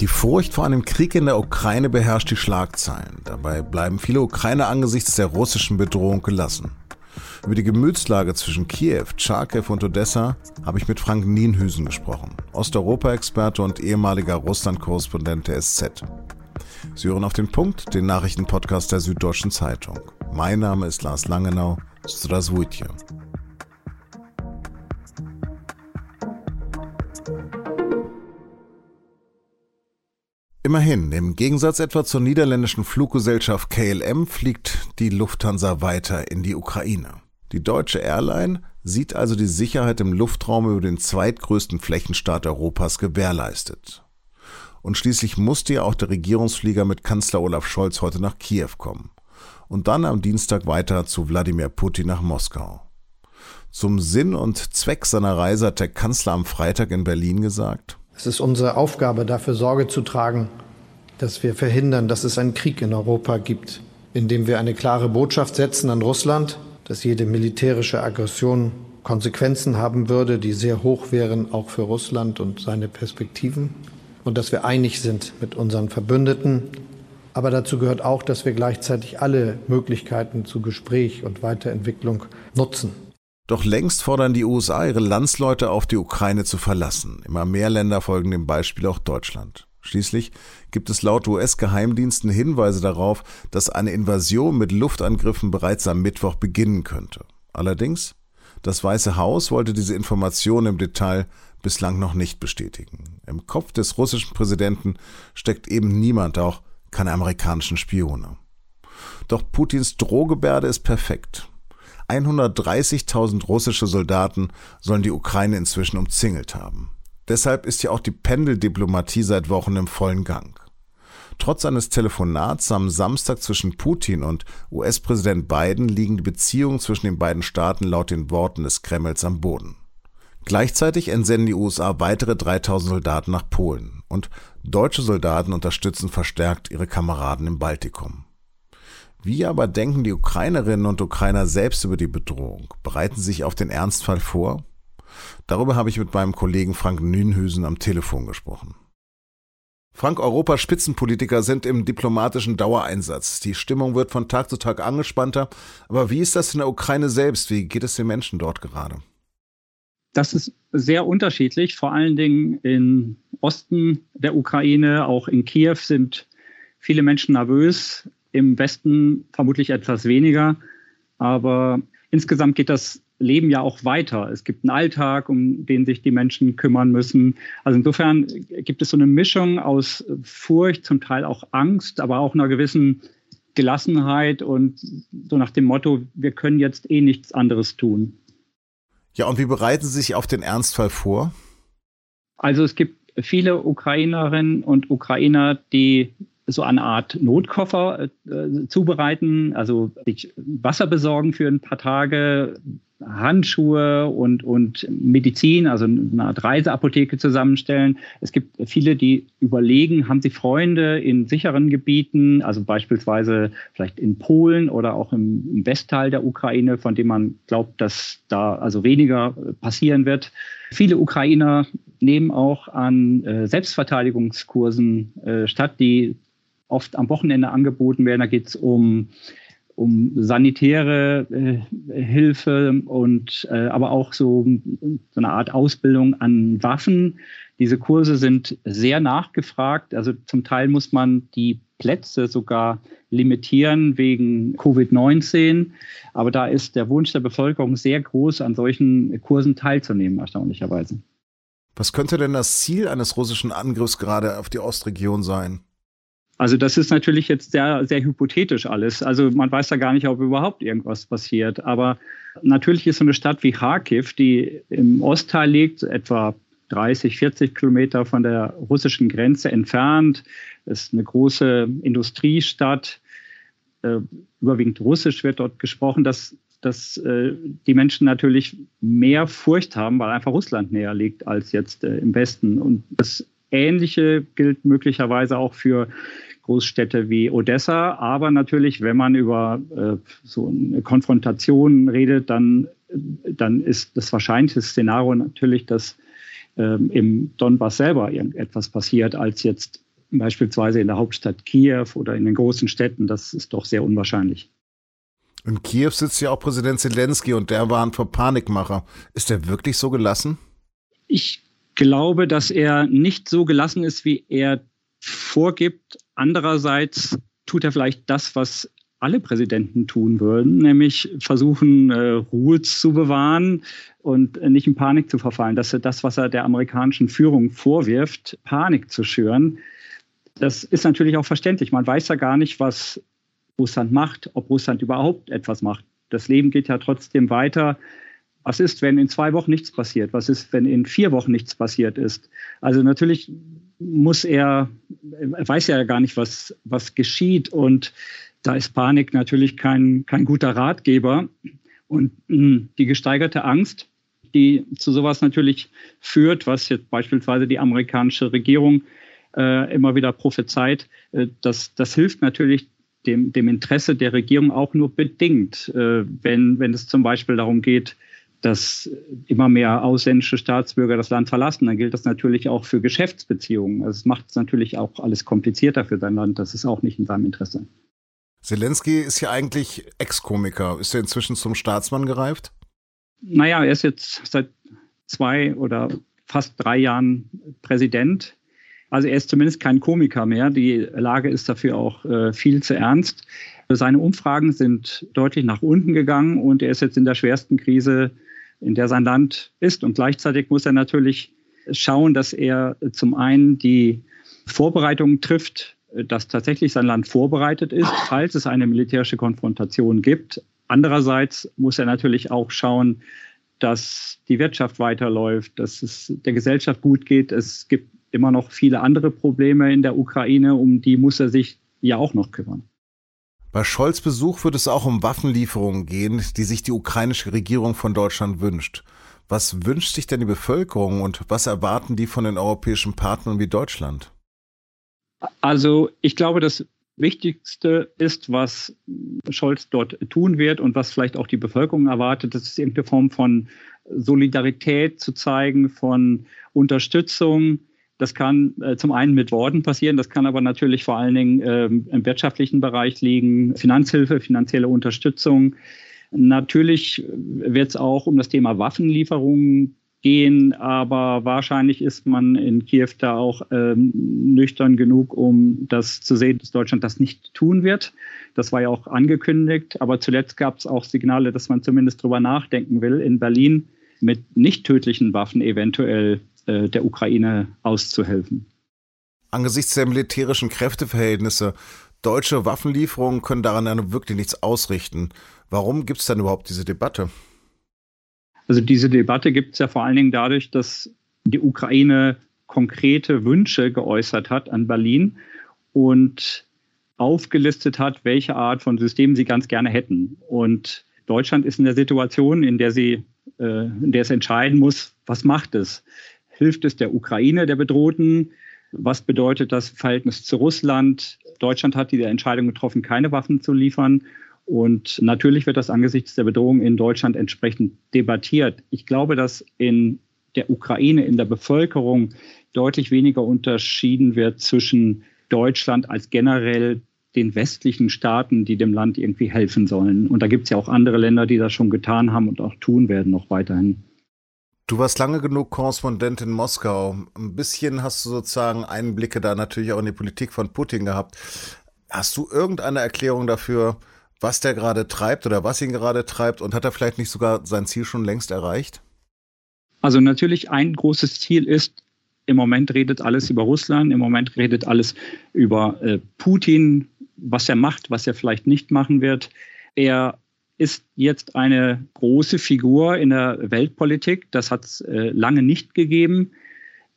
Die Furcht vor einem Krieg in der Ukraine beherrscht die Schlagzeilen. Dabei bleiben viele Ukrainer angesichts der russischen Bedrohung gelassen. Über die Gemütslage zwischen Kiew, Charkiw und Odessa habe ich mit Frank Nienhüsen gesprochen, Osteuropa-Experte und ehemaliger Russland-Korrespondent der SZ. Sie hören auf den Punkt, den Nachrichtenpodcast der Süddeutschen Zeitung. Mein Name ist Lars Langenau. Straswujtje. Immerhin, im Gegensatz etwa zur niederländischen Fluggesellschaft KLM fliegt die Lufthansa weiter in die Ukraine. Die deutsche Airline sieht also die Sicherheit im Luftraum über den zweitgrößten Flächenstaat Europas gewährleistet. Und schließlich musste ja auch der Regierungsflieger mit Kanzler Olaf Scholz heute nach Kiew kommen und dann am Dienstag weiter zu Wladimir Putin nach Moskau. Zum Sinn und Zweck seiner Reise hat der Kanzler am Freitag in Berlin gesagt, es ist unsere Aufgabe, dafür Sorge zu tragen, dass wir verhindern, dass es einen Krieg in Europa gibt, indem wir eine klare Botschaft setzen an Russland, dass jede militärische Aggression Konsequenzen haben würde, die sehr hoch wären, auch für Russland und seine Perspektiven, und dass wir einig sind mit unseren Verbündeten. Aber dazu gehört auch, dass wir gleichzeitig alle Möglichkeiten zu Gespräch und Weiterentwicklung nutzen. Doch längst fordern die USA ihre Landsleute auf, die Ukraine zu verlassen. Immer mehr Länder folgen dem Beispiel auch Deutschland. Schließlich gibt es laut US-Geheimdiensten Hinweise darauf, dass eine Invasion mit Luftangriffen bereits am Mittwoch beginnen könnte. Allerdings, das Weiße Haus wollte diese Information im Detail bislang noch nicht bestätigen. Im Kopf des russischen Präsidenten steckt eben niemand, auch keine amerikanischen Spione. Doch Putins Drohgebärde ist perfekt. 130.000 russische Soldaten sollen die Ukraine inzwischen umzingelt haben. Deshalb ist ja auch die Pendeldiplomatie seit Wochen im vollen Gang. Trotz eines Telefonats am Samstag zwischen Putin und US-Präsident Biden liegen die Beziehungen zwischen den beiden Staaten laut den Worten des Kremls am Boden. Gleichzeitig entsenden die USA weitere 3000 Soldaten nach Polen und deutsche Soldaten unterstützen verstärkt ihre Kameraden im Baltikum. Wie aber denken die Ukrainerinnen und Ukrainer selbst über die Bedrohung? Bereiten sich auf den Ernstfall vor? Darüber habe ich mit meinem Kollegen Frank Nünhüsen am Telefon gesprochen. Frank, Europas Spitzenpolitiker sind im diplomatischen Dauereinsatz. Die Stimmung wird von Tag zu Tag angespannter. Aber wie ist das in der Ukraine selbst? Wie geht es den Menschen dort gerade? Das ist sehr unterschiedlich. Vor allen Dingen im Osten der Ukraine, auch in Kiew sind viele Menschen nervös im Westen vermutlich etwas weniger. Aber insgesamt geht das Leben ja auch weiter. Es gibt einen Alltag, um den sich die Menschen kümmern müssen. Also insofern gibt es so eine Mischung aus Furcht, zum Teil auch Angst, aber auch einer gewissen Gelassenheit und so nach dem Motto, wir können jetzt eh nichts anderes tun. Ja, und wie bereiten Sie sich auf den Ernstfall vor? Also es gibt viele Ukrainerinnen und Ukrainer, die so eine Art Notkoffer äh, zubereiten, also sich Wasser besorgen für ein paar Tage, Handschuhe und, und Medizin, also eine Art Reiseapotheke zusammenstellen. Es gibt viele, die überlegen, haben sie Freunde in sicheren Gebieten, also beispielsweise vielleicht in Polen oder auch im, im Westteil der Ukraine, von dem man glaubt, dass da also weniger passieren wird. Viele Ukrainer nehmen auch an äh, Selbstverteidigungskursen äh, statt, die oft am Wochenende angeboten werden. Da geht es um, um sanitäre äh, Hilfe und äh, aber auch so, so eine Art Ausbildung an Waffen. Diese Kurse sind sehr nachgefragt. Also zum Teil muss man die Plätze sogar limitieren wegen Covid-19. Aber da ist der Wunsch der Bevölkerung sehr groß, an solchen Kursen teilzunehmen, erstaunlicherweise. Was könnte denn das Ziel eines russischen Angriffs gerade auf die Ostregion sein? Also das ist natürlich jetzt sehr, sehr hypothetisch alles. Also man weiß ja gar nicht, ob überhaupt irgendwas passiert. Aber natürlich ist so eine Stadt wie Kharkiv, die im Ostteil liegt, etwa 30, 40 Kilometer von der russischen Grenze entfernt. Das ist eine große Industriestadt. Äh, überwiegend Russisch wird dort gesprochen, dass, dass äh, die Menschen natürlich mehr Furcht haben, weil einfach Russland näher liegt als jetzt äh, im Westen. Und das Ähnliche gilt möglicherweise auch für Großstädte wie Odessa. Aber natürlich, wenn man über äh, so eine Konfrontation redet, dann, dann ist das wahrscheinlichste Szenario natürlich, dass ähm, im Donbass selber irgendetwas passiert, als jetzt beispielsweise in der Hauptstadt Kiew oder in den großen Städten, das ist doch sehr unwahrscheinlich. In Kiew sitzt ja auch Präsident Zelensky und der warnt vor Panikmacher. Ist er wirklich so gelassen? Ich glaube, dass er nicht so gelassen ist, wie er vorgibt. Andererseits tut er vielleicht das, was alle Präsidenten tun würden, nämlich versuchen, äh, Ruhe zu bewahren und nicht in Panik zu verfallen. Das ist das, was er der amerikanischen Führung vorwirft, Panik zu schüren. Das ist natürlich auch verständlich. Man weiß ja gar nicht, was Russland macht, ob Russland überhaupt etwas macht. Das Leben geht ja trotzdem weiter. Was ist, wenn in zwei Wochen nichts passiert? Was ist, wenn in vier Wochen nichts passiert ist? Also natürlich muss er, er weiß ja gar nicht, was, was geschieht. Und da ist Panik natürlich kein, kein guter Ratgeber. Und hm, die gesteigerte Angst, die zu sowas natürlich führt, was jetzt beispielsweise die amerikanische Regierung äh, immer wieder prophezeit, äh, das, das hilft natürlich dem, dem Interesse der Regierung auch nur bedingt, äh, wenn, wenn es zum Beispiel darum geht, dass immer mehr ausländische Staatsbürger das Land verlassen, dann gilt das natürlich auch für Geschäftsbeziehungen. Also es macht es natürlich auch alles komplizierter für sein Land. Das ist auch nicht in seinem Interesse. Zelensky ist ja eigentlich Ex-Komiker. Ist er inzwischen zum Staatsmann gereift? Naja, er ist jetzt seit zwei oder fast drei Jahren Präsident. Also er ist zumindest kein Komiker mehr. Die Lage ist dafür auch äh, viel zu ernst. Seine Umfragen sind deutlich nach unten gegangen und er ist jetzt in der schwersten Krise in der sein Land ist. Und gleichzeitig muss er natürlich schauen, dass er zum einen die Vorbereitungen trifft, dass tatsächlich sein Land vorbereitet ist, falls es eine militärische Konfrontation gibt. Andererseits muss er natürlich auch schauen, dass die Wirtschaft weiterläuft, dass es der Gesellschaft gut geht. Es gibt immer noch viele andere Probleme in der Ukraine, um die muss er sich ja auch noch kümmern. Bei Scholz Besuch wird es auch um Waffenlieferungen gehen, die sich die ukrainische Regierung von Deutschland wünscht. Was wünscht sich denn die Bevölkerung und was erwarten die von den europäischen Partnern wie Deutschland? Also ich glaube, das Wichtigste ist, was Scholz dort tun wird und was vielleicht auch die Bevölkerung erwartet, das ist irgendeine Form von Solidarität zu zeigen, von Unterstützung, das kann äh, zum einen mit Worten passieren, das kann aber natürlich vor allen Dingen ähm, im wirtschaftlichen Bereich liegen, Finanzhilfe, finanzielle Unterstützung. Natürlich wird es auch um das Thema Waffenlieferungen gehen, aber wahrscheinlich ist man in Kiew da auch ähm, nüchtern genug, um das zu sehen, dass Deutschland das nicht tun wird. Das war ja auch angekündigt, aber zuletzt gab es auch Signale, dass man zumindest drüber nachdenken will, in Berlin mit nicht tödlichen Waffen eventuell äh, der Ukraine auszuhelfen. Angesichts der militärischen Kräfteverhältnisse, deutsche Waffenlieferungen können daran ja wirklich nichts ausrichten. Warum gibt es dann überhaupt diese Debatte? Also diese Debatte gibt es ja vor allen Dingen dadurch, dass die Ukraine konkrete Wünsche geäußert hat an Berlin und aufgelistet hat, welche Art von System sie ganz gerne hätten. Und Deutschland ist in der Situation, in der sie, äh, in der es entscheiden muss, was macht es? Hilft es der Ukraine, der Bedrohten? Was bedeutet das Verhältnis zu Russland? Deutschland hat die Entscheidung getroffen, keine Waffen zu liefern. Und natürlich wird das angesichts der Bedrohung in Deutschland entsprechend debattiert. Ich glaube, dass in der Ukraine, in der Bevölkerung deutlich weniger unterschieden wird zwischen Deutschland als generell den westlichen Staaten, die dem Land irgendwie helfen sollen. Und da gibt es ja auch andere Länder, die das schon getan haben und auch tun werden noch weiterhin. Du warst lange genug Korrespondent in Moskau. Ein bisschen hast du sozusagen Einblicke da natürlich auch in die Politik von Putin gehabt. Hast du irgendeine Erklärung dafür, was der gerade treibt oder was ihn gerade treibt? Und hat er vielleicht nicht sogar sein Ziel schon längst erreicht? Also natürlich ein großes Ziel ist, im Moment redet alles über Russland, im Moment redet alles über äh, Putin, was er macht, was er vielleicht nicht machen wird. Er ist jetzt eine große Figur in der Weltpolitik. Das hat es äh, lange nicht gegeben.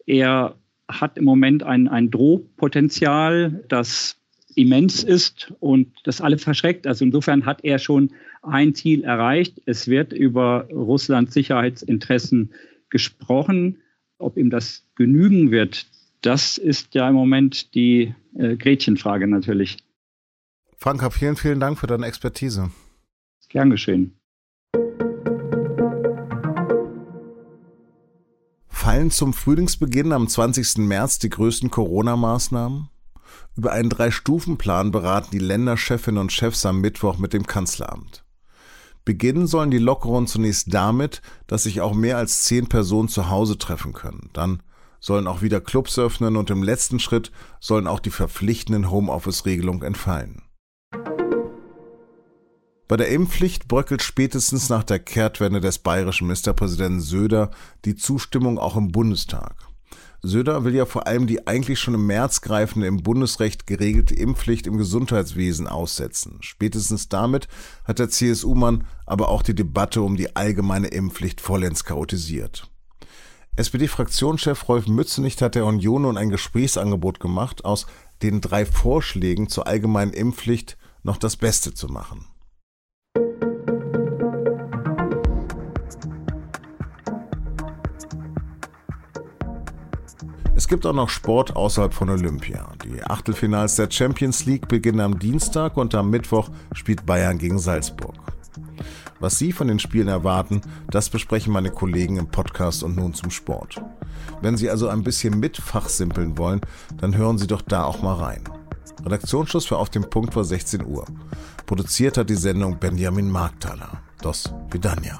Er hat im Moment ein, ein Drohpotenzial, das immens ist und das alle verschreckt. Also insofern hat er schon ein Ziel erreicht. Es wird über Russlands Sicherheitsinteressen gesprochen. Ob ihm das genügen wird, das ist ja im Moment die äh, Gretchenfrage natürlich. Franka, vielen, vielen Dank für deine Expertise. Gern geschehen. Fallen zum Frühlingsbeginn am 20. März die größten Corona-Maßnahmen? Über einen Drei-Stufen-Plan beraten die Länderchefinnen und Chefs am Mittwoch mit dem Kanzleramt. Beginnen sollen die Lockerungen zunächst damit, dass sich auch mehr als zehn Personen zu Hause treffen können. Dann sollen auch wieder Clubs öffnen und im letzten Schritt sollen auch die verpflichtenden Homeoffice-Regelungen entfallen. Bei der Impfpflicht bröckelt spätestens nach der Kehrtwende des bayerischen Ministerpräsidenten Söder die Zustimmung auch im Bundestag. Söder will ja vor allem die eigentlich schon im März greifende im Bundesrecht geregelte Impfpflicht im Gesundheitswesen aussetzen. Spätestens damit hat der CSU-Mann aber auch die Debatte um die allgemeine Impfpflicht vollends chaotisiert. SPD-Fraktionschef Rolf Mützenich hat der Union nun ein Gesprächsangebot gemacht, aus den drei Vorschlägen zur allgemeinen Impfpflicht noch das Beste zu machen. Es gibt auch noch Sport außerhalb von Olympia. Die Achtelfinals der Champions League beginnen am Dienstag und am Mittwoch spielt Bayern gegen Salzburg. Was Sie von den Spielen erwarten, das besprechen meine Kollegen im Podcast und nun zum Sport. Wenn Sie also ein bisschen mitfachsimpeln wollen, dann hören Sie doch da auch mal rein. Redaktionsschluss für Auf dem Punkt war 16 Uhr. Produziert hat die Sendung Benjamin Markthaler. Dos Vidania.